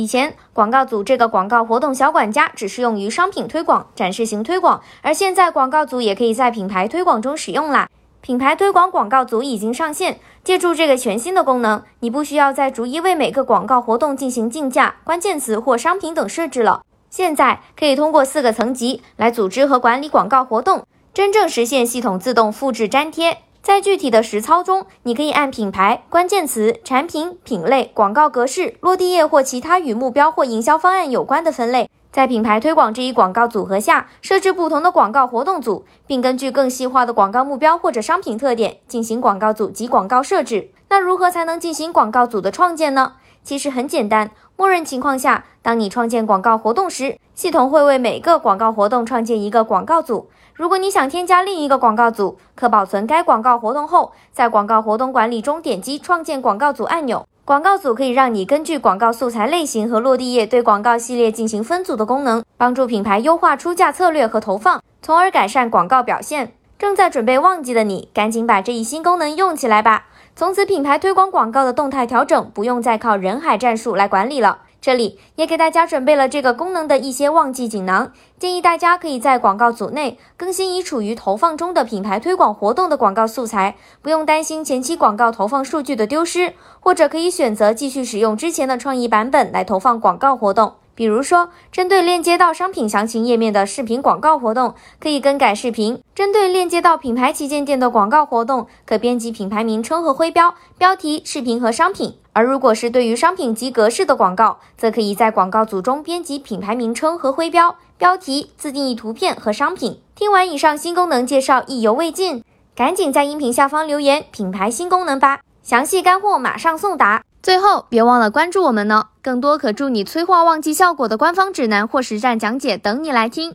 以前广告组这个广告活动小管家只适用于商品推广、展示型推广，而现在广告组也可以在品牌推广中使用啦。品牌推广广告组已经上线，借助这个全新的功能，你不需要再逐一为每个广告活动进行竞价、关键词或商品等设置了。现在可以通过四个层级来组织和管理广告活动，真正实现系统自动复制粘贴。在具体的实操中，你可以按品牌、关键词、产品、品类、广告格式、落地页或其他与目标或营销方案有关的分类，在品牌推广这一广告组合下设置不同的广告活动组，并根据更细化的广告目标或者商品特点进行广告组及广告设置。那如何才能进行广告组的创建呢？其实很简单，默认情况下，当你创建广告活动时，系统会为每个广告活动创建一个广告组。如果你想添加另一个广告组，可保存该广告活动后，在广告活动管理中点击创建广告组按钮。广告组可以让你根据广告素材类型和落地页对广告系列进行分组的功能，帮助品牌优化出价策略和投放，从而改善广告表现。正在准备旺季的你，赶紧把这一新功能用起来吧！从此，品牌推广广告的动态调整不用再靠人海战术来管理了。这里也给大家准备了这个功能的一些旺季锦囊，建议大家可以在广告组内更新已处于投放中的品牌推广活动的广告素材，不用担心前期广告投放数据的丢失，或者可以选择继续使用之前的创意版本来投放广告活动。比如说，针对链接到商品详情页面的视频广告活动，可以更改视频；针对链接到品牌旗舰店的广告活动，可编辑品牌名称和徽标、标题、视频和商品。而如果是对于商品及格式的广告，则可以在广告组中编辑品牌名称和徽标、标题、自定义图片和商品。听完以上新功能介绍，意犹未尽，赶紧在音频下方留言“品牌新功能”吧，详细干货马上送达。最后，别忘了关注我们呢！更多可助你催化旺季效果的官方指南或实战讲解等你来听。